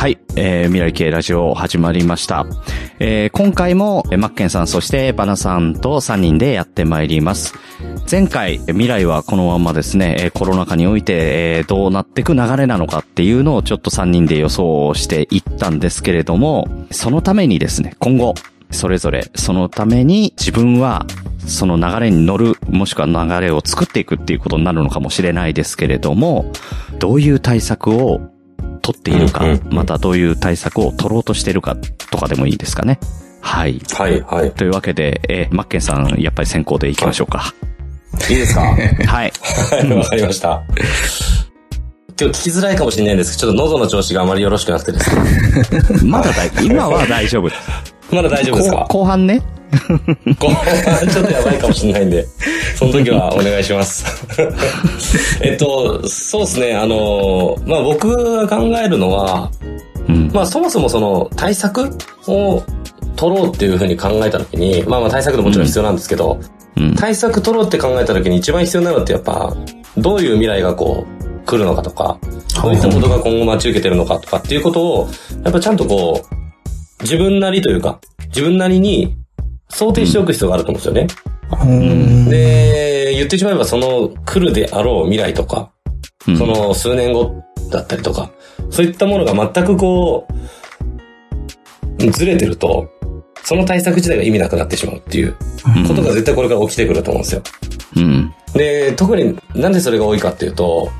はい、えー、未来系ラジオ始まりました。えー、今回も、マッケンさん、そしてバナさんと3人でやってまいります。前回、未来はこのままですね、コロナ禍において、えーどうなっていく流れなのかっていうのをちょっと3人で予想していったんですけれども、そのためにですね、今後、それぞれ、そのために自分は、その流れに乗る、もしくは流れを作っていくっていうことになるのかもしれないですけれども、どういう対策を取っているかまたどういう対策を取ろうとしているかとかでもいいですかね。はい。はい、はい。というわけで、えーマッケンさん、やっぱり先行で行きましょうか。いいですか？はい。はい、わかりました。今日聞きづらいかもしれないんですけど、ちょっと喉の調子があまりよろしくなくてですね。まだ大、今は大丈夫。まだ大丈夫です後か後半ね。後半ちょっとやばいかもしれないんで、その時はお願いします。えっと、そうですね、あの、まあ僕が考えるのは、うん。まあそもそもその対策を取ろうっていうふうに考えた時に、まあまあ対策でもちろん必要なんですけど、うん。対策取ろうって考えた時に一番必要なのってやっぱ、どういう未来がこう、来るのかとか、どういったことが今後待ち受けてるのかとかっていうことを、やっぱちゃんとこう、自分なりというか、自分なりに想定しておく必要があると思うんですよね。うん。で、言ってしまえばその来るであろう未来とか、うんその数年後だったりとか、そういったものが全くこう、ずれてると、その対策自体が意味なくなってしまうっていうことが絶対これから起きてくると思うんですよ。うん。で、特になんでそれが多いかっていうと、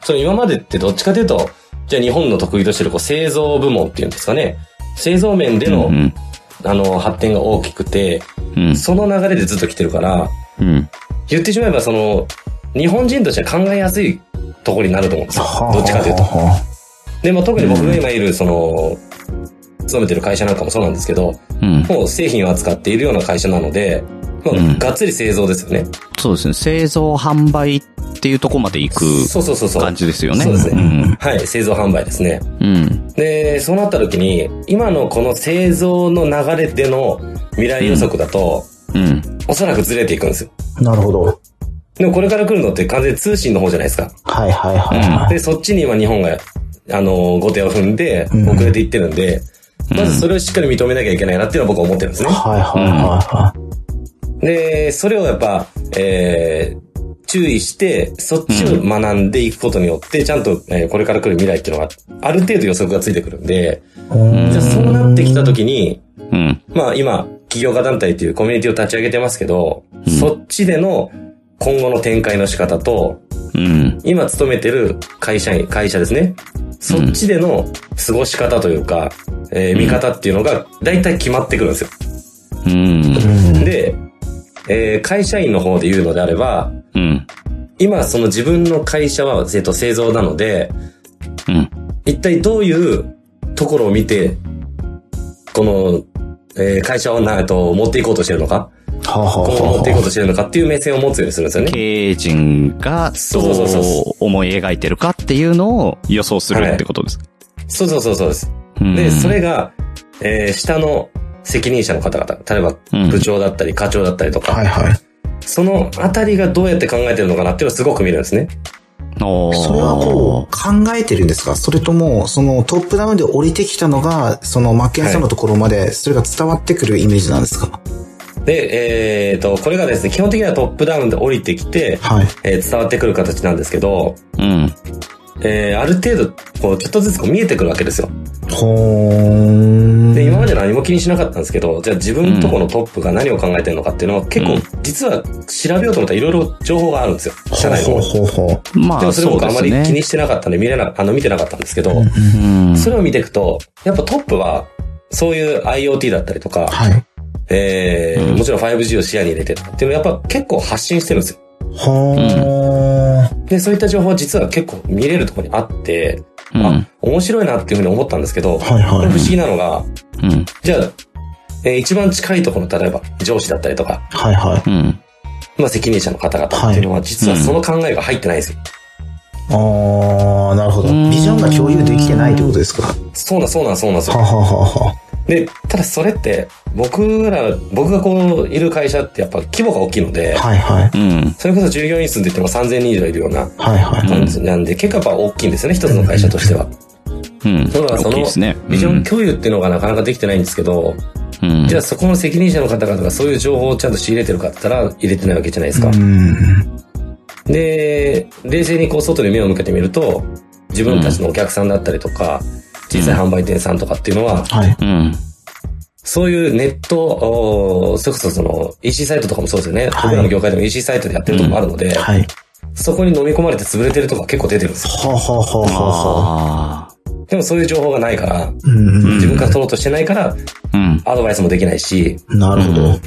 その今までってどっちかというと、じゃあ日本の得意としてるこう製造部門っていうんですかね。製造面での、うん。あの、発展が大きくて、うん。その流れでずっと来てるから、うん。言ってしまえばその、日本人としては考えやすいところになると思うんですよ。どっちかというと。はで、まあ、特に僕が今いる、その、勤めてる会社なんかもそうなんですけど、うん。もう製品を扱っているような会社なので、まあうんがっつり製造ですよね。そうですね。製造販売っていうところまで行くそうそうそうそう。感じですよね。そうですねん。はい、製造販売ですね。うん。で、そうなった時に、今のこの製造の流れでの未来予測だと、うん。おそらくずれていくんですよ。い。なるほど。でもこれから来るのって完全に通信の方じゃないですか。はいはいはいはい。で、そっちに今日本が、あの、後手を踏んで、うん遅れていってるんで、まずそれをしっかり認めなきゃいけないなっていうのは僕は思ってるんですね。はいはいはいはで、それをやっぱ、えー、注意して、そっちを学んでいくことによって、ちゃんと、えーこれから来る未来っていうのが、ある程度予測がついてくるんで、じゃあそうなってきた時に、うん。まあ今、企業家団体っていうコミュニティを立ち上げてますけど、うんそっちでの今後の展開の仕方と、うん。今勤めてる会社員、会社ですね。そっちでの過ごし方というか、えー見方っていうのが大体決まってくるんですよ。うん。うんで、えー会社員の方で言うのであれば、うん。今その自分の会社は、えっと、製造なので、うん。一体どういうところを見て、この、えー会社をな、と、持っていこうとしてるのか、はあはあ今後持っていこうはとしてるのかっていう目線を持つようにするんですよね。経営陣がそうどそう思い描いてるかっていうのを予想するってことです。そうそうそうそうです。うんで、それが、えー下の責任者の方々、例えばうん部長だったり課長だったりとか、はいはい。そのあたりがどうやって考えてるのかなっていうのをすごく見るんですね。おーそれはこう、考えてるんですか？それとも、そのトップダウンで降りてきたのが、そのマッケンさんのところまで、それが伝わってくるイメージなんですか？で、えっ、と、これがですね、基本的にはトップダウンで降りてきて、はい。えー伝わってくる形なんですけど、うん。えーある程度、こう、ちょっとずつこう見えてくるわけですよ。ほーん。で、今まで何も気にしなかったんですけど、じゃあ自分のとこのトップが何を考えてるのかっていうのは結構、うん実は調べようと思ったらいろいろ情報があるんですよ。社内のほう。ほうほう。まあ、でもそれそうです僕あまり気ね。にしてなかったんで見れな、あの、見てなかったんですけど、うん。それを見ていくと、やっぱトップは、そういう IoT だったりとか、はい。えーうんもちろん 5G を視野に入れてっていうのをやっぱ結構発信してるんですよ。ほー。で、そういった情報は実は結構見れるところにあって、うんあ、面白いなっていうふうに思ったんですけど、はいはいこれ不思議なのが、うん。じゃあ、えー一番近いところの、例えば上司だったりとか、はいはい。うん。まあ責任者の方々っていうのは、実はその考えが入ってないんですよ。あー、なるほど。うんビジョンが共有できてないってことですかはそうなん、そうなん、そうなんですよ。はははで、ただそれって、僕ら、僕がこう、いる会社ってやっぱ規模が大きいので、はいはい。うん。それこそ従業員数で言っても3000人以上いるようなはいはい。感じなんで、結構やっぱ大きいんですよね、一つの会社としては。うん。そうだからその。ビジョン共有っていうのがなかなかできてないんですけど、うん。じゃあそこの責任者の方々がそういう情報をちゃんと仕入れてるかって言ったら入れてないわけじゃないですか。うん。で、冷静にこう外に目を向けてみると、自分たちのお客さんだったりとか、小さい販売店さんとかっていうのは、はい。うん。そういうネット、それこそその EC サイトとかもそうですよね。はい僕らの業界でも EC サイトでやってるとこもあるので、はい。そこに飲み込まれて潰れてるとこが結構出てるんですよ。はあ、はあはでもそういう情報がないから、うん自分から取ろうとしてないから、あ。うん。アドバイスもできないし、うん。なるほど。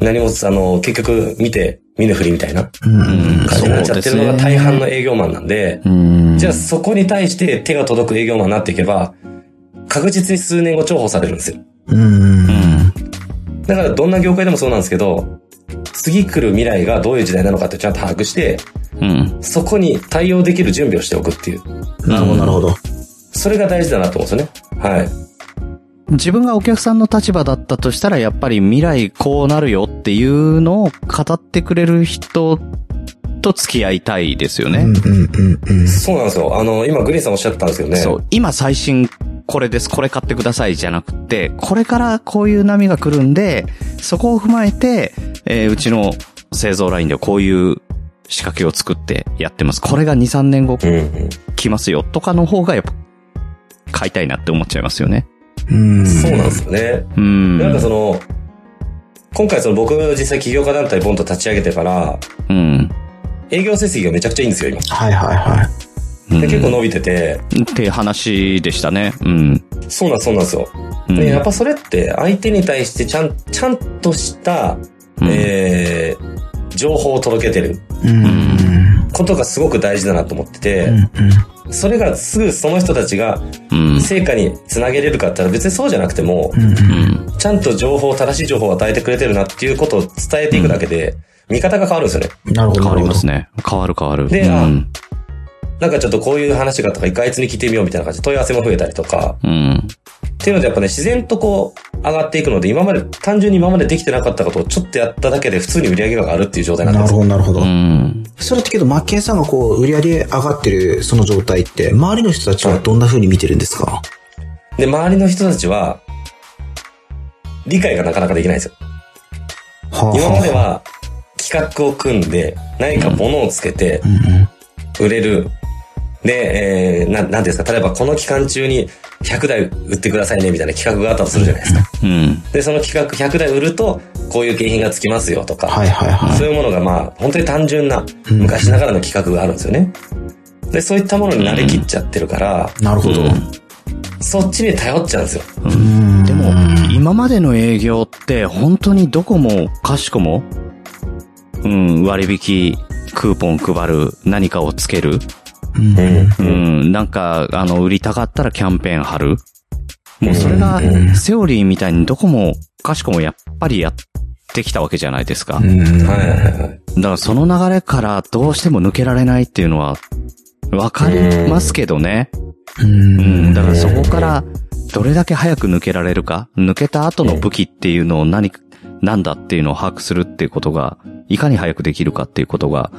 何も、あの、結局見て、見ぬふりみたいな。感じになっちゃってるのが大半の営業マンなんで、うん。じゃあそこに対して手が届く営業マンになっていけば、確実に数年後重宝されるんですよ。だからどんな業界でもそうなんですけど、次来る未来がどういう時代なのかってちゃんと把握して、うん。そこに対応できる準備をしておくっていう。なるほど、なるほど。それが大事だなと思うんですよね。はい。自分がお客さんの立場だったとしたら、やっぱり未来こうなるよっていうのを語ってくれる人と付き合いたいですよね。うんうんうんうん。そうなんですよ。あの、今グリーンさんおっしゃったんですけどね。そう。今最新これです、これ買ってくださいじゃなくて、これからこういう波が来るんで、そこを踏まえて、えーうちの製造ラインではこういう仕掛けを作ってやってます。これが2、3年後。来ますよとかの方がやっぱ買いたいなって思っちゃいますよね。うん。そうなんですよね。うん。なんかその、今回その僕実際起業家団体ボンと立ち上げてから、うん。営業成績がめちゃくちゃいいんですよ、今。はいはいはい。で結構伸びてて、っていう話でしたね。うん。そうなんそうなんですよ。うんで、やっぱそれって相手に対してちゃん、ちゃんとした、うんえー、情報を届けてるうん。うん。ことがすごく大事だなと思ってて、うん。それがすぐその人たちがうん。成果につなげれるかって言ったら別にそうじゃなくても。ちゃんと情報、正しい情報を与えてくれてるなっていうことを伝えていくだけで、見方が変わるんですよね。なるほど。変わりますね。ね。変わる変わる。でうん。なんかちょっとこういう話がとか、一回あいつに聞いてみようみたいな感じで問い合わせも増えたりとか、うん。っていうのでやっぱね、自然とこう、上がっていくので、今まで、単純に今までできてなかったことをちょっとやっただけで普通に売り上げが上がるっていう状態になんですよなるほど、なるほうど。ん。それってけど、マッケンさんがこう、売り上げ上がってるその状態って、周りの人たちはどんな風に見てるんですか？で、周りの人たちは、理解がなかなかできないんですよ。は今まで、は、企画を組んで、何か物をつけてう、んうん。売れる。で、えー、な、なんていうんですか、例えばこの期間中に100台売ってくださいね、みたいな企画があったとするじゃないですか。うん。で、その企画100台売ると、こういう景品がつきますよとか、はいはいはい。そういうものがまあ、本当に単純な、昔ながらの企画があるんですよね。で、そういったものに慣れきっちゃってるから、なるほど。そっちに頼っちゃうんですよ。うん。でも、今までの営業って本当にどこもかしこも、うん、割引、クーポン配る、何かをつける、うん、なんか、あの、売りたかったらキャンペーン貼る。もうそれが、セオリーみたいにどこもかしこもやっぱりやってきたわけじゃないですか。うん。はいはいはい。だからその流れからどうしても抜けられないっていうのは、わかりますけどね。ううん、ん。だからそこから、どれだけ早く抜けられるか、抜けた後の武器っていうのを何、なんだっていうのを把握するっていうことが、いかに早くできるかっていうことが、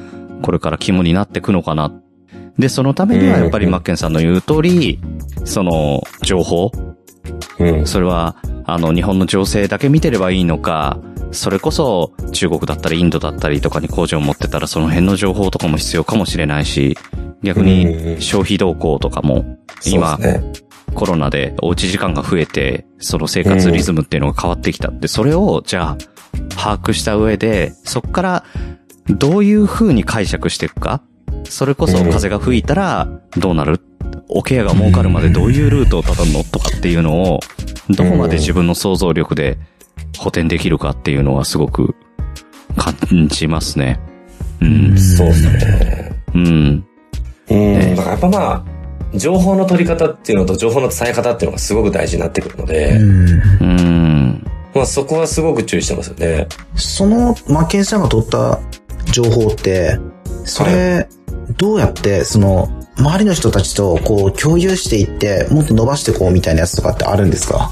これから肝になってくのかな。で、そのためにはやっぱりマッケンさんの言う通り、その、情報、うん。それは、あの、日本の情勢だけ見てればいいのか、それこそ中国だったりインドだったりとかに工場を持ってたらその辺の情報とかも必要かもしれないし、逆うんに消費動向とかも、今。コロナでおうち時間が増えて、その生活リズムっていうのが変わってきたって、それを、じゃあ、把握した上で、そこから、どういう風に解釈していくかそれこそ風が吹いたら、どうなる？おケアが儲かるまでどういうルートをたどるのとかっていうのを、どこまで自分の想像力で補填できるかっていうのはすごく感じますね。うん。そうですね。うん。うん。だからやっぱまあ、情報の取り方っていうのと情報の伝え方っていうのがすごく大事になってくるので、うん。うん。まあそこはすごく注意してますよね。その、マッケンさんが取った情報って、それ、どうやって、その、周りの人たちと、こう、共有していって、もっと伸ばしていこうみたいなやつとかってあるんですか？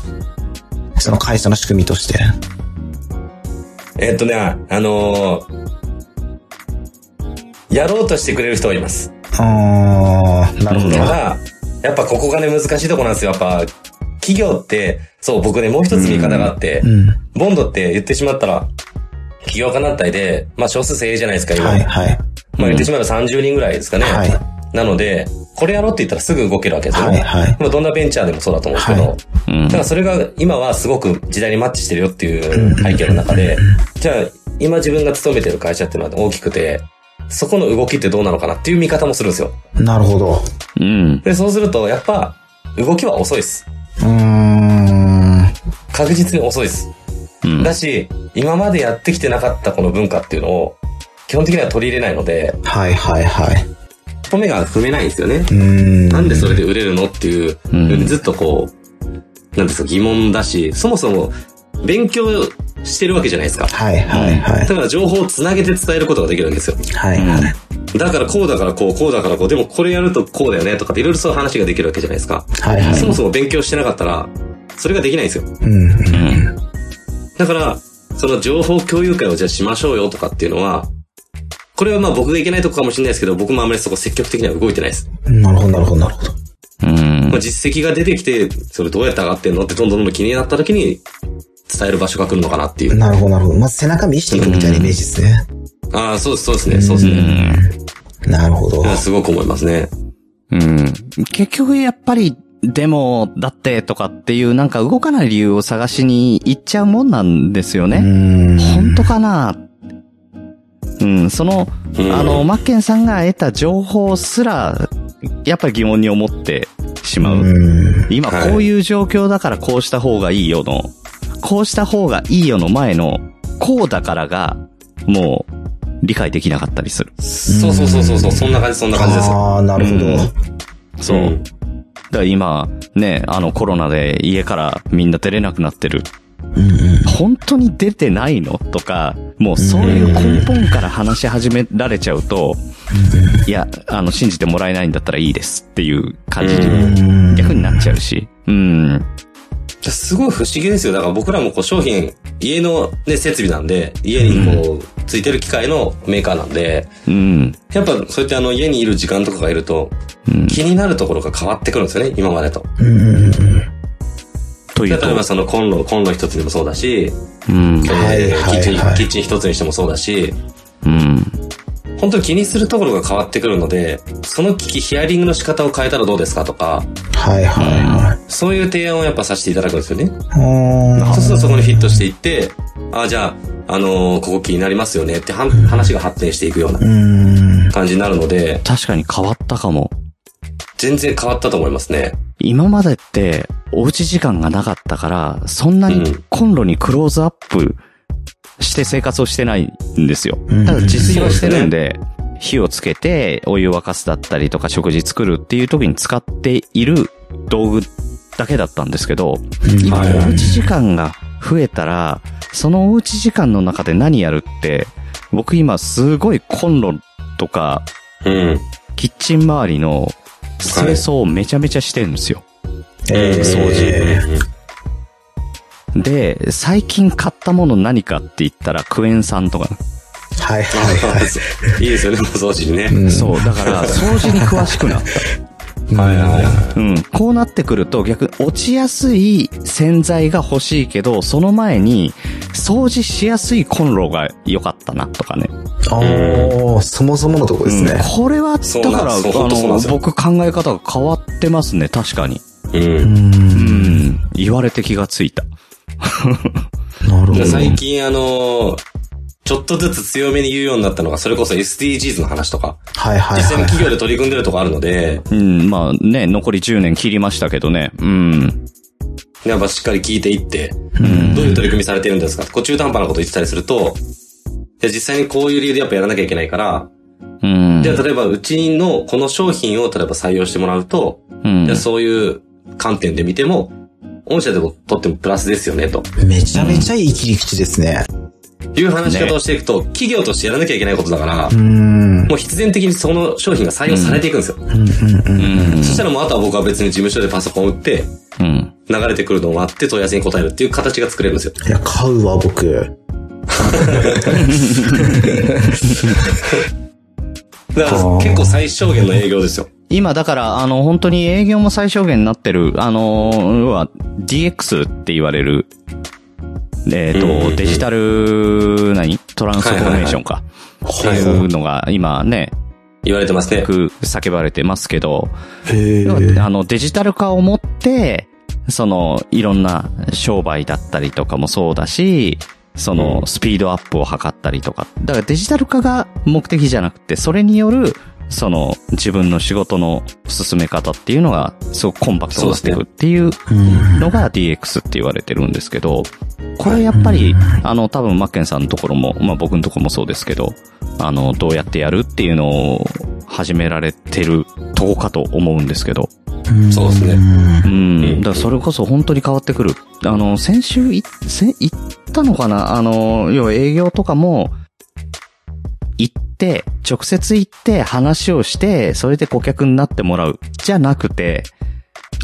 その会社の仕組みとして。えっとね、あのーやろうとしてくれる人はいます。あー、なるほど。ただ、やっやっぱここがね難しいとこなんですよ。やっぱ、企業って、そう、僕ね、もう一つ見方があって、うん。ボンドって言ってしまったら、企業家団体で、まあ少数精鋭じゃないですか、今。はい、はい。まあ言ってしまえば30人ぐらいですかね。はいなので、これやろうって言ったらすぐ動けるわけですよ。はいはいまあどんなベンチャーでもそうだと思うんですけど、はうんだからそれが今はすごく時代にマッチしてるよっていう背景の中で、じゃあ今自分が勤めてる会社っていうのは大きくて、そこの動きってどうなのかなっていう見方もするんですよ。なるほど。うん。で、そうするとやっぱ動きは遅いです。うーん。確実に遅いです。うんだし、今までやってきてなかったこの文化っていうのを、基本的には取り入れないので、はい、はい、はい。一歩目が踏めないんですよね。うーん。なんでそれで売れるのっていう、うんずっとこう、なんですか、疑問だし、そもそも勉強してるわけじゃないですか。はい、はい、はいだ。から情報をつなげて伝えることができるんですよ。はい、はい。だからこうだからこう、こうだからこう、でもこれやるとこうだよねとかっていろいろそういう話ができるわけじゃないですか。はい、はい。そもそも勉強してなかったら、それができないんですよ。うん、うん。だから、その情報共有会をじゃあしましょうよとかっていうのは、これはまあ僕がいけないとこかもしれないですけど、僕もあんまりそこ積極的には動いてないです。なるほど、なるほど、なるほど。うんまあ、実績が出てきて、それどうやって上がってんのってどんどんどんどん気になった時に、伝える場所が来るのかなっていう。なるほど、なるほど。まず背中見せていくみたいなイメージですね。ああ、そうです、そうですね、そうですね。なるほどすごく思いますね。うん。結局やっぱり、でも、だってとかっていうなんか動かない理由を探しに行っちゃうもんなんですようね。ーん。本当かなうん、その、うんあの、マッケンさんが得た情報すら、やっぱり疑問に思ってしまう。うん。今はいこういう状況だからこうした方がいいよの、こうした方がいいよの前の、こうだからが、もう、理解できなかったりする。そうそうそうそうそう、そんな感じ、そんな感じです。ああ、なるほど。うんそう。うんだから今、ね、あのコロナで家からみんな出れなくなってる。うんうん。本当に出てないの？とか、もうそういう根本から話し始められちゃうと、いや、あの、信じてもらえないんだったらいいですっていう感じうんに逆になっちゃうし。うん。じゃあすごい不思議ですよ。だから僕らもこう商品、家のね、設備なんで、家にこう、ついてる機械のメーカーなんで、うん。やっぱそうやってあの家にいる時間とかがいると、うん。気になるところが変わってくるんですよね、今までと。うんというと例えばそのコンロ、コンロ一つでもそうだし、うん。キッチン、はいキッチン一つにしてもそうだし、うん。本当に気にするところが変わってくるので、その機器、ヒアリングの仕方を変えたらどうですかとか、はいはいはい。そういう提案をやっぱさせていただくんですよね。あそうするとそこにフィットしていって、あ、じゃあ、あのーここ気になりますよねっては話が発展していくような。感じになるので、確かに変わったかも。全然変わったと思いますね。今までって、おうち時間がなかったから、そんなにコンロにクローズアップして生活をしてないんですよ。うんただ自炊はしてるんで、火をつけてお湯沸かすだったりとか食事作るっていう時に使っている道具だけだったんですけど、今はいおうち時間が増えたら、そのおうち時間の中で何やるって、僕今すごいコンロとかうん。キッチン周りの清掃をめちゃめちゃしてるんですよ。えー掃除で、最近買ったもの何かって言ったらクエン酸とか。はいはいはい。いいですよね、お掃除にね。うんそう、だから掃除に詳しくなった。はいはいはい。うん。こうなってくると逆に落ちやすい洗剤が欲しいけど、その前に掃除しやすいコンロが良かったなとかね。ああ、そもそものとこですね。うんこれは、だから、あのです、よ僕考え方が変わってますね、確かに。うん。うん。うん。言われて気がついた。なるほど。最近あのーちょっとずつ強めに言うようになったのが、それこそ SDGs の話とか、はいはい実際にはい。企業で取り組んでるとこあるので、うん、まあね、残り10年切りましたけどね。うん。やっぱしっかり聞いていって、うん。どういう取り組みされてるんですか？こう中途半端なこと言ってたりすると、いや実際にこういう理由でやっぱやらなきゃいけないから、うん。じゃあ例えばうちのこの商品を例えば採用してもらうと、うんじゃあそういう観点で見ても、御社でもとってもプラスですよね、とめちゃめちゃいい切り口ですね。いう話し方をしていくと、企業としてやらなきゃいけないことだからう、ん。もう必然的にその商品が採用されていくんですよ。そしたらもうあとは僕は別に事務所でパソコン打って、うん。流れてくるのを待って問い合わせに答えるっていう形が作れるんですよ。いや、買うわ、僕。だから結構最小限の営業ですよ。今だから、あの、本当に営業も最小限になってる、あの、要は DX って言われる、えっ、うんうんうんと、デジタル、何？トランスフォーメーションか。っていうのが今ね、言われてますね。よ。く叫ばれてますけど、あの、デジタル化をもって、その、いろんな商売だったりとかもそうだし、その、スピードアップを図ったりとか。だからデジタル化が目的じゃなくて、それによる、その、自分の仕事の進め方っていうのが、すごくコンパクトになっていくっていうのが DX って言われてるんですけど、これやっぱり、あの、多分マッケンさんのところも、まあ僕のところもそうですけど、あの、どうやってやるっていうのを始められてるとこかと思うんですけど、そうですね。うん。だからそれこそ本当に変わってくる。あの、先週い、せ、行ったのかな？あの、要は営業とかも、行って、直接行って話をして、それで顧客になってもらう。じゃなくて、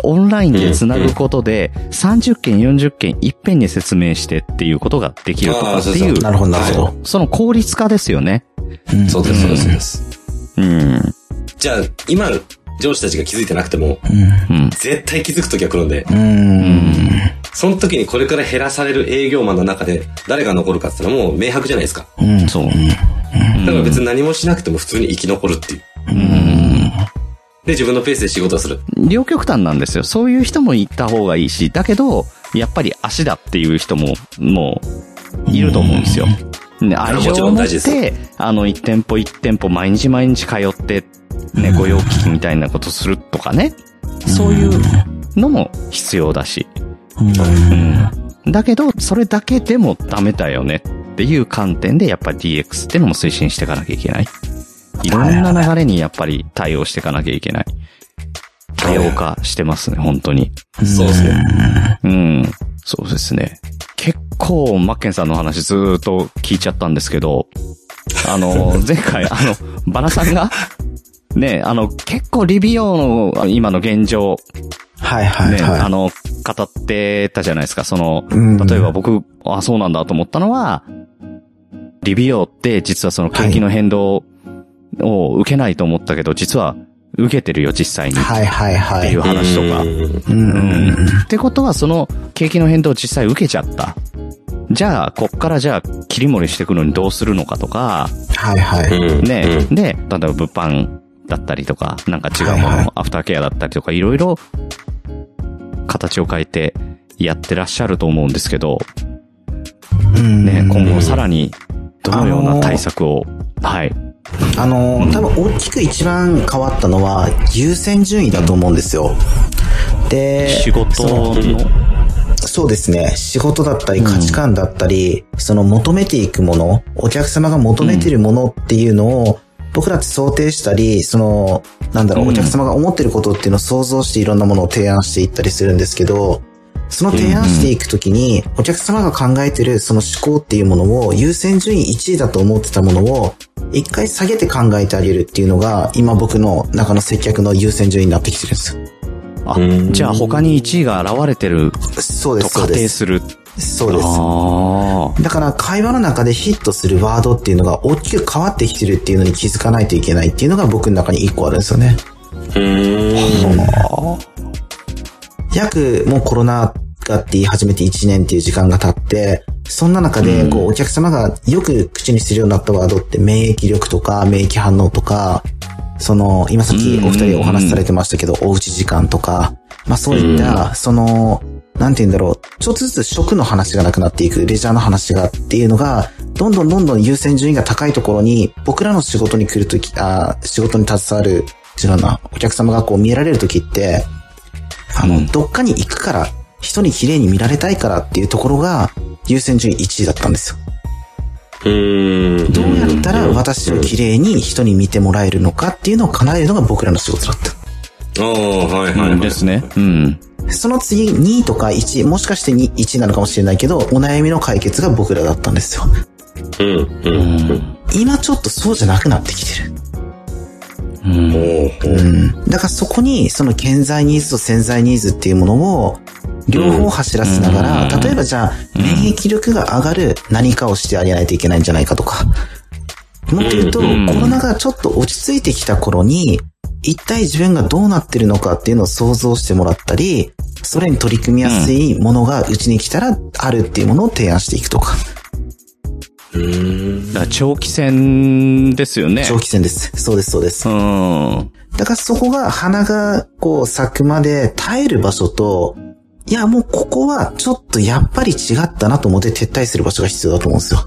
オンラインで繋ぐことで、30件、40件、いっぺんに説明してっていうことができるとかっていうなるほど、なるほど。その効率化ですよね。うんそうです、そうです、そうです。うん。じゃあ、今、上司たちが気づいてなくても、うん。絶対気づく時が来るんで、うん。うん。その時にこれから減らされる営業マンの中で、誰が残るかって言ったらもう明白じゃないですか。うん。そう。だから別に何もしなくても普通に生き残るっていう。で、自分のペースで仕事をする。両極端なんですよ。そういう人も行った方がいいし、だけど、やっぱり足だっていう人も、もう、いると思うんですよ。ね、愛情を持って、あの、一店舗一店舗毎日毎日通って、ね、御用聞きみたいなことするとかね。そういうのも必要だし。うん。だけど、それだけでもダメだよねっていう観点で、やっぱり DX っていうのも推進していかなきゃいけない。いろんな流れにやっぱり対応していかなきゃいけない。多様化してますね、本当に。そうですね。うん。そうですね。結構、マッケンさんの話ずーっと聞いちゃったんですけど、あの、前回、あの、バナさんが、ね、あの、結構リビオの今の現状、はいはいね、あはの、語ってたじゃないですか。その、うん例えば僕、あ、そうなんだと思ったのは、リビオって実はその景気の変動を受けないと思ったけど、実は受けてるよ、実際に。い。はいはいはっていうい。話とか。うんってことは、その景気の変動を実際受けちゃった。じゃあ、こっからじゃあ、切り盛りしていくのにどうするのかとか、はいはい。うんね、うんで、例えば物販だったりとか、なんか違うもの、はいはいアフターケアだったりとか、いろいろ形を変えてやってらっしゃると思うんですけど、うんね、今後さらにどのような対策を、はい。あのー、多分大きく一番変わったのは優先順位だと思うんですよ。で、仕事の、そうですね。仕事だったり価値観だったり、その求めていくもの、お客様が求めているものっていうのを、僕らって想定したり、その、なんだろう、うんお客様が思ってることっていうのを想像していろんなものを提案していったりするんですけど、その提案していくときに、お客様が考えてるその思考っていうものを優先順位1位だと思ってたものを、一回下げて考えてあげるっていうのが、今僕の中の接客の優先順位になってきてるんです。あうん、じゃあ他に1位が現れてるそうです、そと仮うです。定する。そうです。ああ。だから会話の中でヒットするワードっていうのが大きく変わってきてるっていうのに気づかないといけないっていうのが僕の中に一個あるんですよね。うん。約もうコロナがって言い始めて1年っていう時間が経って、そんな中でこうお客様がよく口にするようになったワードって免疫力とか免疫反応とか、その、今さっきお二人お話しされてましたけど、おうち時間とか、まあそういった、その、なんて言うんだろう、ちょっとずつ食の話がなくなっていく、レジャーの話がっていうのが、どんどんどんどん優先順位が高いところに、僕らの仕事に来るとき、あ仕事に携わる、違うな、お客様がこう見えられるときって、あの、うん。どっかに行くから、人に綺麗に見られたいからっていうところが、優先順位1位だったんですよ。うん。どうやったら私を綺麗に人に見てもらえるのかっていうのを叶えるのが僕らの仕事だった。ああ、はいはいはい。ですね。うん。その次、2位とか1位、もしかして2 1位なのかもしれないけど、お悩みの解決が僕らだったんですよ。うん。うん。今ちょっとそうじゃなくなってきてる。うん。うん。だからそこに、その健在ニーズと潜在ニーズっていうものを、両方走らせながら、うん例えばじゃあ、免疫力が上がる何かをしてあげないといけないんじゃないかとか。もっと言うと、うんコロナがちょっと落ち着いてきた頃に、一体自分がどうなってるのかっていうのを想像してもらったり、それに取り組みやすいものがうちに来たらあるっていうものを提案していくとか。うん。だから長期戦ですよね。長期戦です。そうです、そうですう。ん。だからそこが花がこう咲くまで耐える場所と、いやもうここはちょっとやっぱり違ったなと思って撤退する場所が必要だと思うんですよ。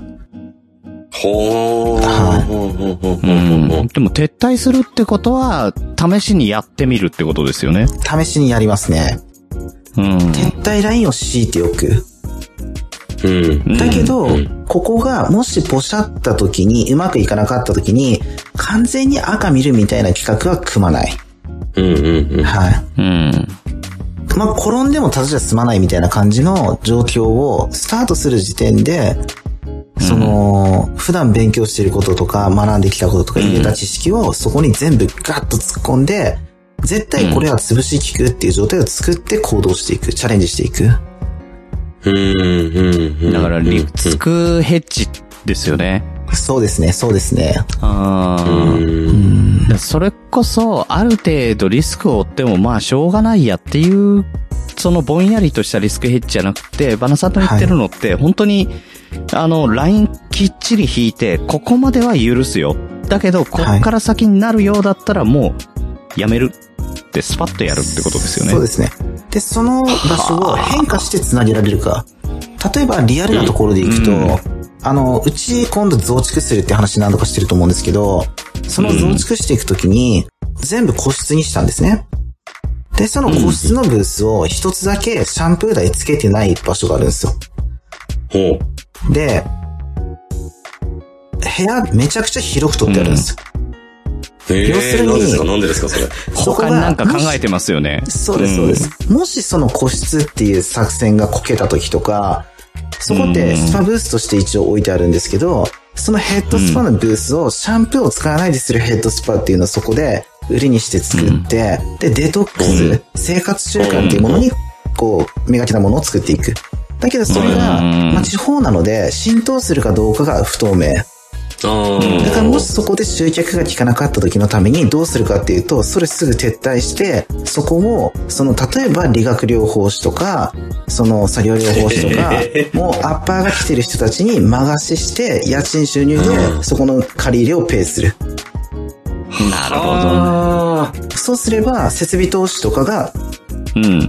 ほー。はい。でも撤退するってことは、試しにやってみるってことですよね。試しにやりますね。うん。撤退ラインを敷いておく。うん。だけど、うんここがもしポシャった時に、うまくいかなかった時に、完全に赤見るみたいな企画は組まない。うんうんうん。はい。うん。まあ、転んでもただじゃ済まないみたいな感じの状況をスタートする時点で、その、普段勉強していることとか、学んできたこととか入れた知識をそこに全部ガッと突っ込んで、絶対これは潰し効くっていう状態を作って行動していく、チャレンジしていく。うんうんうん。だから、リスクヘッジですよね。そうですね、そうですね。あうーん。それこそ、ある程度リスクを負っても、まあ、しょうがないやっていう、そのぼんやりとしたリスクヘッジじゃなくて、バナさんと言ってるのって、本当に、あの、ラインきっちり引いて、ここまでは許すよ。だけど、こっから先になるようだったら、もう、やめるってスパッとやるってことですよね。そうですね。で、その場所を変化して繋げられるか。例えば、リアルなところでいくと、うんあの、うち今度増築するって話何度かしてると思うんですけど、その増築していくときに、全部個室にしたんですね。で、その個室のブースを一つだけシャンプー台つけてない場所があるんですよ。ほう。で、部屋めちゃくちゃ広く取ってあるんですよ。え要するになんですか？なんでですかそれ？そこが他になんか考えてますよね。そうです、そうです。もしその個室っていう作戦がこけた時とか、そこってスパブースとして一応置いてあるんですけど、そのヘッドスパのブースをシャンプーを使わないでするヘッドスパっていうのをそこで売りにして作って、で、デトックス、生活習慣っていうものに、こう、磨きなものを作っていく。だけどそれが、うんまあ、地方なので浸透するかどうかが不透明。あだからもしそこで集客が効かなかった時のためにどうするかっていうと、それすぐ撤退して、そこを、その、例えば理学療法士とか、その作業療法士とか、もうアッパーが来てる人たちに間貸しして、家賃収入でそこの借り入れをペイする。なるほど。あそうすれば、設備投資とかがうん。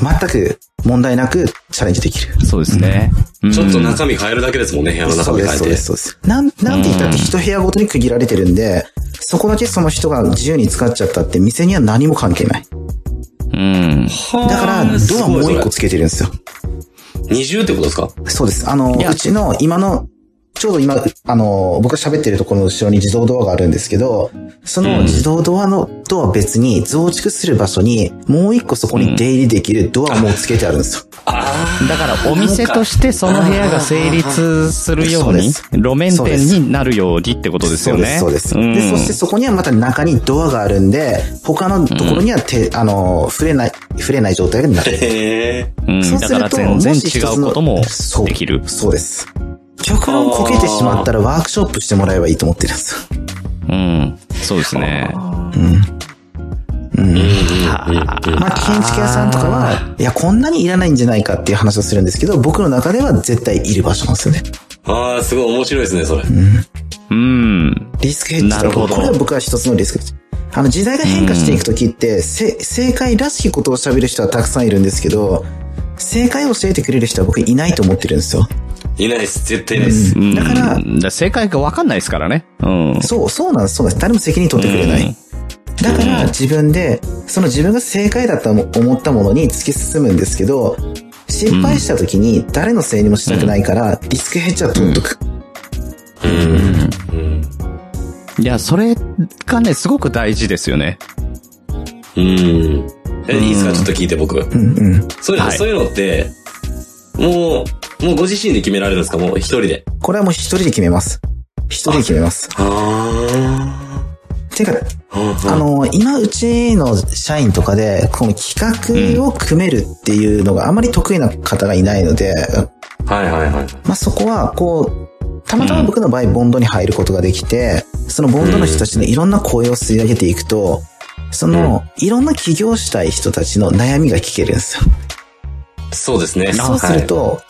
全く問題なくチャレンジできる。そうですね。うんーちょっと中身変えるだけですもんね、部屋の中そうです、そう身変えてです、。そうです。なん、なんて言ったって一部屋ごとに区切られてるんで、そこだけその人が自由に使っちゃったって店には何も関係ない。うん。だから、ドアもう一個つけてるんですよ。二重ってことですか？そうです。あの、うちの今の、ちょうど今、あの、僕が喋ってるところの後ろに自動ドアがあるんですけど、その自動ドアの、とは別に増築する場所に、もう一個そこに出入りできるドアもつけてあるんですよ。あだからお店としてその部屋が成立するように、路面店になるようにってことですよね。そうです、そうです。で、そしてそこにはまた中にドアがあるんで、他のところには手、あの、触れない、触れない状態になあ。る。へえ。うん、そうすると、だから全然違一つのうこともそうできる。そうです。極論こけてしまったらワークショップしてもらえばいいと思ってるんですよ。うん。そうですね。まあ、建築屋さんとかは、いや、こんなにいらないんじゃないかっていう話をするんですけど、僕の中では絶対いる場所なんですよね。ああ、すごい面白いですね、それ。うん。リスクヘッジとなるほどこれは僕は一つのリスクヘッジ。あの、時代が変化していくときって、せ正解らしきことを喋る人はたくさんいるんですけど、正解を教えてくれる人は僕いないと思ってるんですよ。いないです。絶対いないです。うんだからうんだ正解がわかんないですからね。うん。そう、そうなんです、そうなんです。誰も責任取ってくれない。だから自分で、その自分が正解だと思ったものに突き進むんですけど、失敗した時に誰のせいにもしたくないから、リスクヘッジは取っとく。いや、それがね、すごく大事ですよね。うん。え、いいですか？ちょっと聞いて僕。うんうん。そういうの、はいそういうのって、もう、もうご自身で決められるんですか？もう一人で。これはもう一人で決めます。一人で決めます。あてか、あ。あの、今うちの社員とかで、この企画を組めるっていうのがあまり得意な方がいないので、はいはいはい。まあ、そこは、こう、たまたま僕の場合、ボンドに入ることができて、そのボンドの人たちのいろんな声を吸い上げていくと、その、いろんな起業したい人たちの悩みが聞けるんですよ。そうですね。そうすると、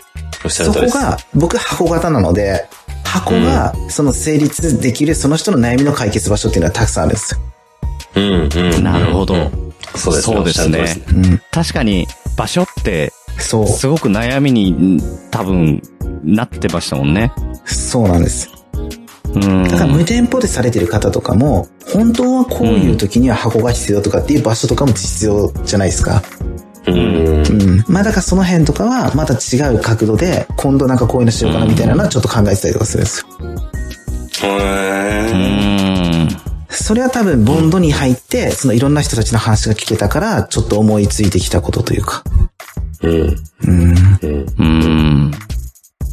はい。そこが、僕箱型なので、箱が、その成立できるその人の悩みの解決場所っていうのはたくさんあるんですよ。うん、うん。なるほどうんそうですね。そうですね。確かに、場所って、そう。すごく悩みに多分なってましたもんね。そうなんです。うん。だから無店舗でされてる方とかも、本当はこういう時には箱が必要とかっていう場所とかも必要じゃないですか。うん。うん。まあだからその辺とかはまた違う角度で、今度なんかこういうのしようかなみたいなのはちょっと考えてたりとかするんですよ。うへん。それは多分ボンドに入って、そのいろんな人たちの話が聞けたから、ちょっと思いついてきたことというか。ーうん。うん。うん。うん。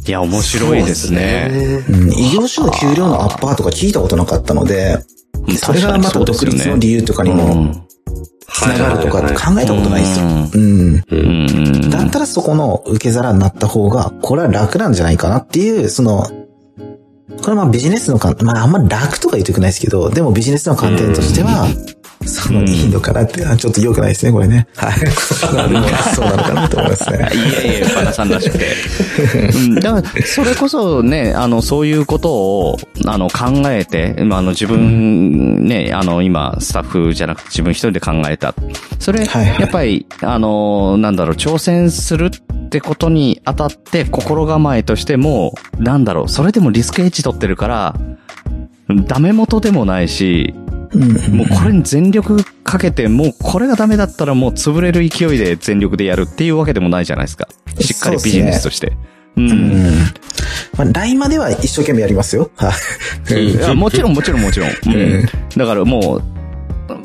いや、面白いですね。うん。異業種の給料のアッパーとか聞いたことなかったので、それがまた独立の理由とかにもつながるとかって考えたことないですよ。うん。うん。だったらそこの受け皿になった方が、これは楽なんじゃないかなっていう、その、これはまあビジネスの観、まああんま楽とか言ってくないですけど、でもビジネスの観点としては、そのいいのかなって、あちょっと良くないですね、これね。はい。そうなのかなと思いますね。いやいや、バナさんらしくて。うん、だから、それこそね、あの、そういうことを、あの、考えて、まあ、あの、自分、ね、あの、今、スタッフじゃなくて自分一人で考えた。それ、はいはいやっぱり、あの、なんだろう、挑戦するってことにあたって、心構えとしても、なんだろう、それでもリスクエッジ取ってるから、ダメ元でもないし、うん。もうこれに全力かけて、もうこれがダメだったらもう潰れる勢いで全力でやるっていうわけでもないじゃないですか。しっかりビジネスとして。う。うんん。まあ、来までは一生懸命やりますよ。はい。もちろんもちろんもちろん。うん。だからも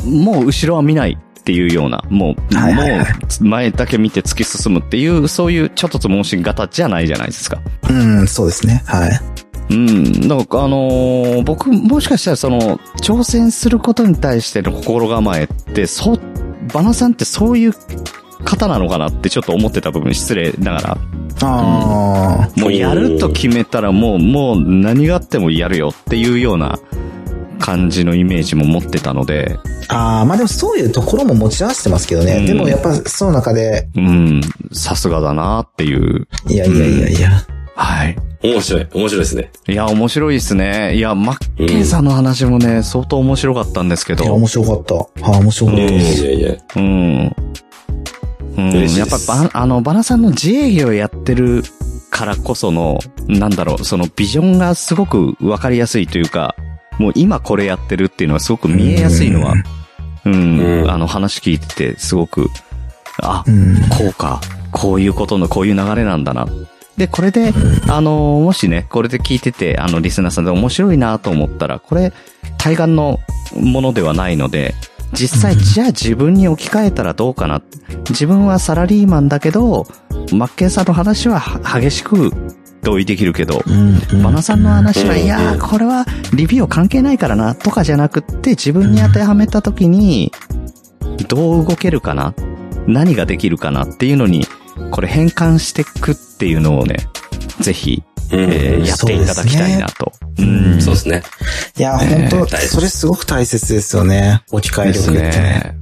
う、もう後ろは見ないっていうような、もう、はいはいはいもう前だけ見て突き進むっていう、そういうちょっとつ盲信型じゃないじゃないですか。うん、そうですね。はい。うん。だから、あのー僕、もしかしたらその、挑戦することに対しての心構えって、そう、バナさんってそういう方なのかなってちょっと思ってた部分、失礼ながら。ああ、もうやると決めたらもう、もう何があってもやるよっていうような感じのイメージも持ってたので、ああ、まあでもそういうところも持ち合わせてますけどね。うんでもやっぱその中で、うん、さすがだなっていう。いやいやいやいや。はい。面白い。面白いですね。いや、面白いですね。いや、マッケンさんの話もね、相当面白かったんですけいや、ど。面白かった。はい、面白かったいやです。いやいや。うん。うん。嬉しいやっぱバ、あの、バナさんの自営業やってるからこその、なんだろう、そのビジョンがすごくわかりやすいというか、もう今これやってるっていうのはすごく見えやすいのは、うん、うんあの話聞いててすごく、あ、うん。こうか、こういうことのこういう流れなんだな。で、これで、あの、もしね、これで聞いてて、あの、リスナーさんで面白いなと思ったら、これ、対岸のものではないので、実際、じゃあ自分に置き換えたらどうかな。自分はサラリーマンだけど、マッケンさんの話はは激しく同意できるけど、うん。バナさんの話は、うんいやー、これはリビュー関係ないからな、とかじゃなくって、自分に当てはめたときに、どう動けるかな？何ができるかなっていうのに、これ変換していくっていうのをね、ぜひ、うんえーやっていただきたいなと。そうですねんそうですね。いや、本当大切それすごく大切ですよね。置き換え力ってね。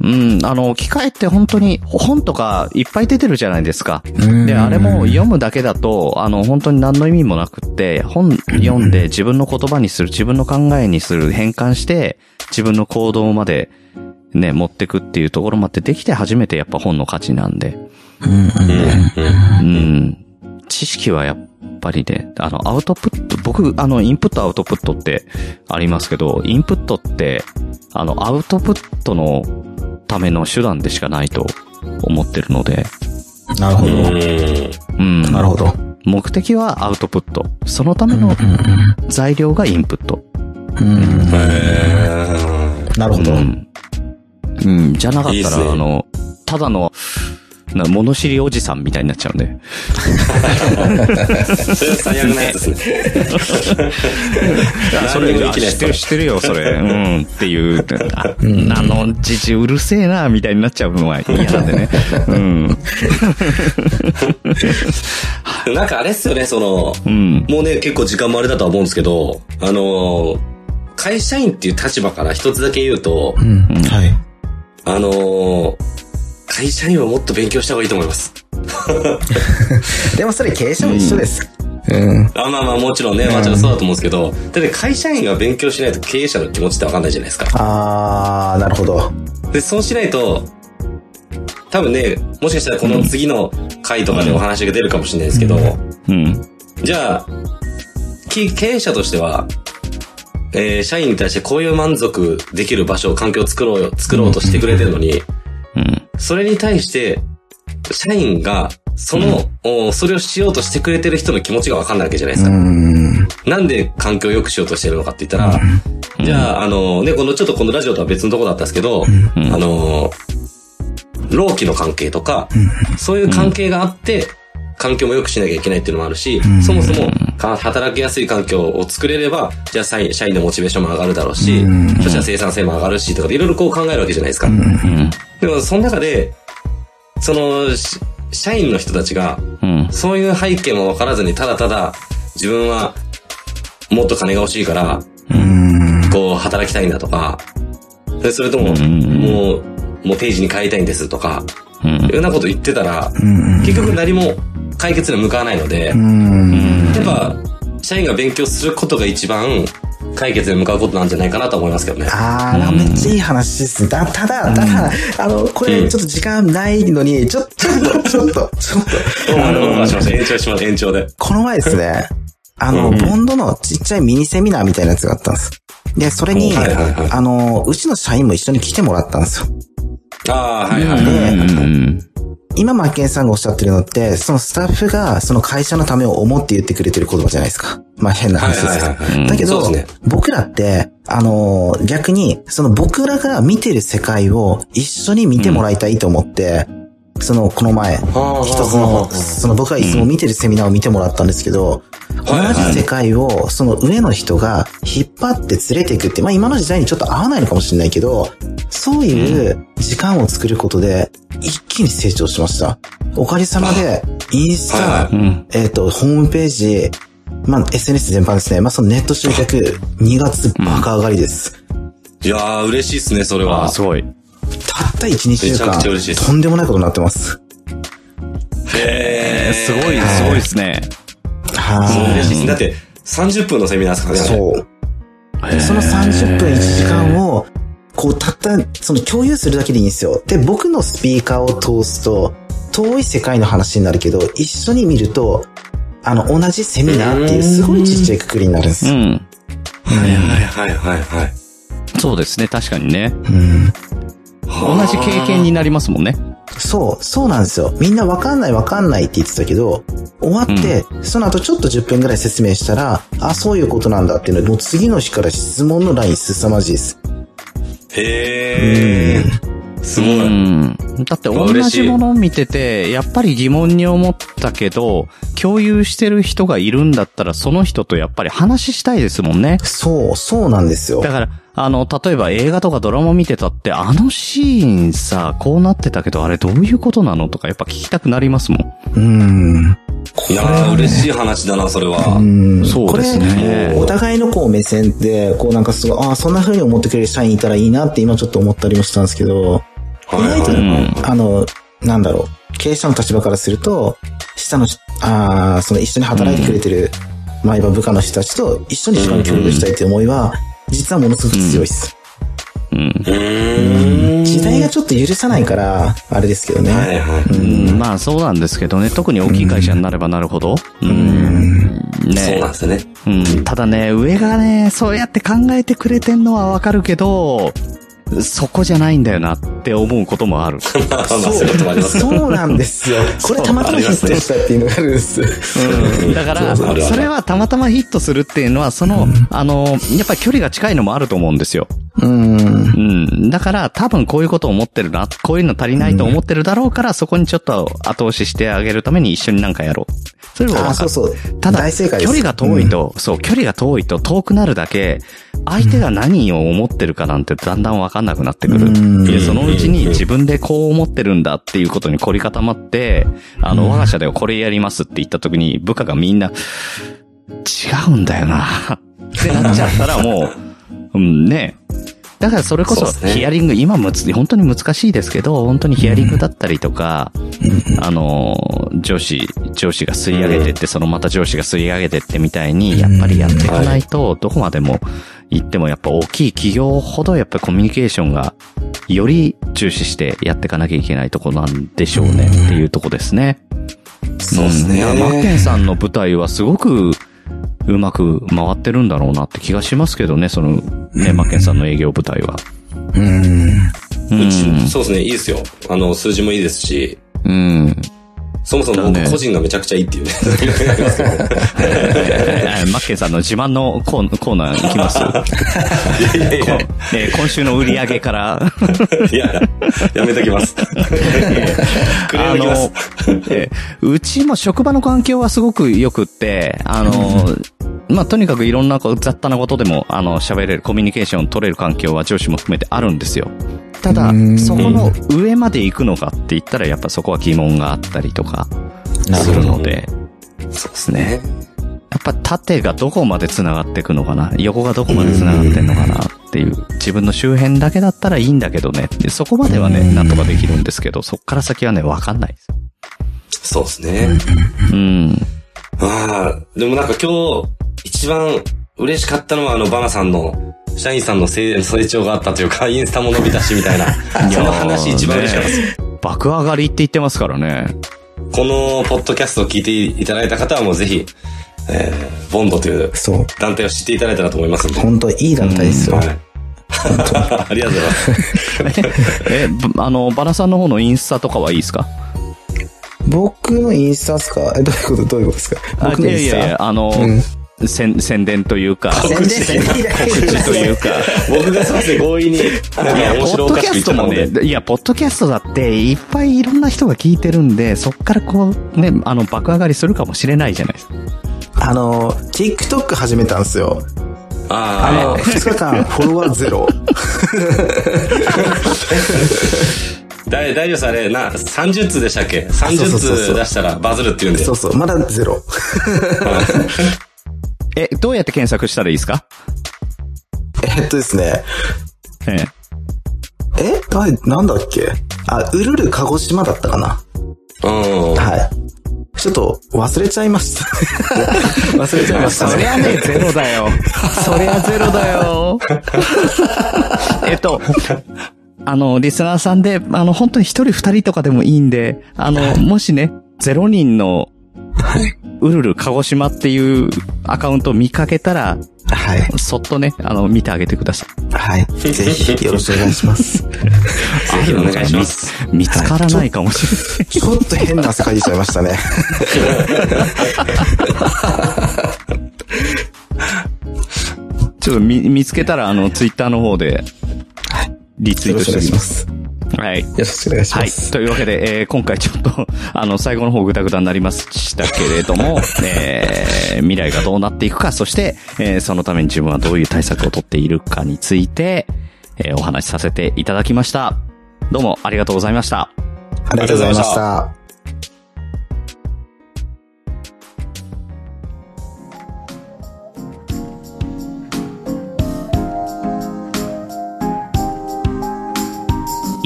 ね。うん、あの、機械って本当に本とかいっぱい出てるじゃないですか。うんで、あれも読むだけだと、あの、本当に何の意味もなくって、本読んで自分の言葉にする、自分の考えにする、変換して、自分の行動まで、ね、持ってくっていうところまでできて初めてやっぱ本の価値なんで。うん。知識はやっぱりね、あの、アウトプット、僕、あの、インプットアウトプットってありますけど、インプットって、あの、アウトプットのための手段でしかないと思ってるので、なるほど。うん。なるほど。目的はアウトプット。そのための材料がインプット。うん。へなるほど。うん。うん。じゃなかったら、ねあの、ただの、な物知りおじさんみたいになっちゃうんで。それは最悪なやつですね。それ、知ってる、知ってるよ、それ。うん、っていう、ああの、じじうるせえな、みたいになっちゃうのは嫌なんでね。うん。なんかあれっすよね、その、うん。もうね、結構時間もあれだとは思うんですけど、あのー会社員っていう立場から一つだけ言うと、うん。はい。あのー会社員はもっと勉強した方がいいと思います。でもそれ経営者も一緒です。うん。あまあまあもちろんね、もちろんそうだと思うんですけど、だって会社員が勉強しないと経営者の気持ちってわかんないじゃないですか。あー、なるほど。で、そうしないと、多分ね、もしかしたらこの次の回とかでお話が出るかもしれないですけど、うん。じゃあ、き経営者としては、えー社員に対してこういう満足できる場所、環境を作ろうよ、作ろうとしてくれてるのに、うん。それに対して、社員が、その、おそれをしようとしてくれてる人の気持ちがわかんないわけじゃないですうか。ん。なんで環境を良くしようとしてるのかって言ったら、じゃあ、あの、ね、この、ちょっとこのラジオとは別のところだったんですけど、うん。あの、労基の関係とか、そういう関係があって、環境も良くしなきゃいけないっていうのもあるし、そもそもか働きやすい環境を作れれば、じゃあ社員のモチベーションも上がるだろうし、そしたら生産性も上がるし、とかでいろいろこう考えるわけじゃないですか。うん。でも、その中で、その、し社員の人たちが、うん。そういう背景も分からずに、ただただ、自分は、もっと金が欲しいから、うん。こう、働きたいんだとか、でそれとも、うんもう、もう定時に帰りたいんですとか、うんいろんなこと言ってたら、うん。結局何も解決に向かわないので、うん。やっぱ、社員が勉強することが一番解決に向かうことなんじゃないかなと思いますけどね。あー、なんかめっちゃいい話ですただ、ただ、あの、これちょっと時間ないのに、ちょ、ちょっと、ちょっと、ちょっと、あの。延長しました、延長で。この前ですね、あの、うんボンドのちっちゃいミニセミナーみたいなやつがあったんです。で、それに、あの、うちの社員も一緒に来てもらったんですよ。ああ、はいはいはい。うん。今、マッケンさんがおっしゃってるのって、そのスタッフがその会社のためを思って言ってくれてる言葉じゃないですか。まあ変な話ですけど。だけど、ね僕らって、あのー逆に、その僕らが見てる世界を一緒に見てもらいたいと思って、その、この前、ああ一つの、その僕がいつも見てるセミナーを見てもらったんですけど、同じ世界をその上の人が引っ張って連れていくって、まあ今の時代にちょっと合わないのかもしれないけど、そういう時間を作ることで一気に成長しました。おかげさまで、インスタ。えっ、と、ホームページ、まあ SNS 全般ですね。まあそのネット集客、2月バカ上がりです。いやー、嬉しいっすね、それは。すごい。たった1、2週めちゃ間くちゃ嬉しいで、すとんでもないことになってます。へーすごい、すごいですね。は嬉しいです。だって、30分のセミナーですからい。ね。そう。その30分1時間を、こう、たった、その共有するだけでいいんですよ。で、僕のスピーカーを通すと、遠い世界の話になるけど、一緒に見ると、あの、同じセミナーっていうすごいちっちゃいくくりになるんですよ。うん。はいはいはいはいはい。そうですね、確かにね。うん。同じ経験になりますもんね。そう、そうなんですよ。みんなわかんないわかんないって言ってたけど、終わって、その後ちょっと10分ぐらい説明したら、あ、そういうことなんだっていうので、もう次の日から質問のライン凄まじいです。へー。すごうい。ん。だって同じものを見てて、やっぱり疑問に思ったけど、共有してる人がいるんだったら、その人とやっぱり話したいですもんね。そう、そうなんですよだ。から、あの、例えば映画とかドラマ見てたって、あのシーンさ、こうなってたけど、あれどういうことなのとか、やっぱ聞きたくなりますもん。うん。いやー、嬉しい話だな、それは。うん。そうですね。これ、お互いのこう目線で、こうなんかすごい、ああ、そんな風に思ってくれる社員いたらいいなって今ちょっと思ったりもしたんですけど、意はい。外と、うん。あの、なんだろう、経営者の立場からすると、下の、ああ、その一緒に働いてくれてる、まあ今部下の人たちと一緒に時間共有したいっていう思いは、実はものすごく強いです。うん。うーん。時代がちょっと許さないから、あれですけどね。はいはい。うんまあそうなんですけどね、特に大きい会社になればなるほど。うん。ねそうなんですね。うん。ただね、上がね、そうやって考えてくれてんのはわかるけど、そこじゃないんだよなって思うこともある。そう。そうなんですよ。これたまたまヒットしたっていうのがあるんです。うん。だから、それはたまたまヒットするっていうのは、その、あの、やっぱり距離が近いのもあると思うんですよ。うん。うん。だから多分こういうことを思ってるな、こういうの足りないと思ってるだろうから、そこにちょっと後押ししてあげるために一緒になんかやろう。それはそうそう。ただ。距離が遠いと、そう、距離が遠いと遠くなるだけ、相手が何を思ってるかなんてだんだんわかんなくなってくる。うんで、そのうちに自分でこう思ってるんだっていうことに凝り固まって、あの、我が社ではこれやりますって言った時に、部下がみんな、違うんだよな、ってなっちゃったらもう、うんね。だからそれこそヒアリング、今むつ、本当に難しいですけど、本当にヒアリングだったりとか、あの、上司、上司が吸い上げてって、そのまた上司が吸い上げてってみたいに、やっぱりやっていかないと、どこまでも行ってもやっぱ大きい企業ほどやっぱりコミュニケーションがより重視してやっていかなきゃいけないとこなんでしょうねっていうとこですね。そうですね。マッケンさんの舞台はすごくうまく回ってるんだろうなって気がしますけどね、その、ね、マッケンさんの営業舞台は。うん。うち、そうですね、いいですよ。あの、数字もいいですし、うん。そもそも僕個人がめちゃくちゃいいっていうね。え ーマッケンさんの自慢のコーコーナー行きます？いやいやいえー今週の売り上げから、や、いや、やめときます。クレームきます。えーうちも職場の環境はすごく良くって、あの、まあ、とにかくいろんなこう雑多なことでも、あの、喋れる、コミュニケーション取れる環境は上司も含めてあるんですよ。ただう、んそこの上まで行くのかって言ったら、やっぱそこは疑問があったりとか、するので、そうですね。やっぱ縦がどこまで繋がっていくのかな？横がどこまで繋がってんのかなっていう。自分の周辺だけだったらいいんだけどね。でそこまではね、うんなんとかできるんですけど、そっから先はね、わかんないです。そうですね。うん。ああ、でもなんか今日、一番嬉しかったのはあのバナさんの、社員さんの成成長があったというか、インスタも伸びたしみたいな、その話一番嬉しかったです。ね爆上がりって言ってますからね。このポッドキャストを聞いていただいた方はもうぜひ、えー、ボンドというそう。団体を知っていただいたらと思いますんで。本当いい団体ですよ。はい。ありがとうございます。え、ぶあの、バナさんの方のインスタとかはいいですか？僕のインスタっすか？え、どういうこと？どういうことですか？僕のインスタいやいやいや、あの、うん宣宣伝というか、宣伝告知というか、僕がそうですね、強引に、いや、ポッドキャストも。ね、いや、ポッドキャストだって、いっぱいいろんな人が聞いてるんで、そっからこう、ね、あの、爆上がりするかもしれないじゃないですか。あの、TikTok 始めたんですよ。ああの、2日間フォロワーゼロ。あ、だ大丈夫です、あれ、な、30通でしたっけ？そうそう ?30 そうそう通出したらバズるって言うんで。そうそう、まだゼロ。え、どうやって検索したらいいですか？えっとですね。ええ。えだい、なんだっけ？あ、うるる鹿児島だったかな。うん。はい。ちょっと忘れちゃいました。忘れちゃいましたね。そりゃね、ゼロだよ。そりゃゼロだよ。えっと、あの、リスナーさんで、あの、本当に一人二人とかでもいいんで、あの、もしね、ゼロ人の、うるる鹿児島っていうアカウントを見かけたら、はい。そっとね、あの、見てあげてください。はい。ぜひ、よろしくお願いします。ぜひお願いします。見見つからないかもしれない。ちょっと変な汗かいちゃいましたね。ちょっと見、見つけたら、あの、ツイッターの方で、リツイートよろしくおして願いします。おきます。はい。よろしくお願いしはい。ます。というわけで、えー今回ちょっと、あの、最後の方グダグダになりましたけれども、えー未来がどうなっていくか、そして、えーそのために自分はどういう対策を取っているかについて、えーお話しさせていただきました。どうもありがとうございました。ありがとうございました。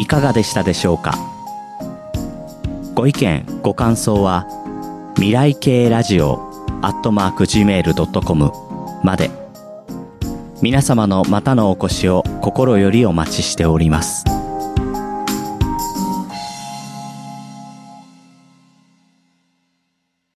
かがでしたでしょうか？ご意見、ご感想は、未来系ラジオアットマーク Gmail.com まで。皆様のまたのお越しを心よりお待ちしております。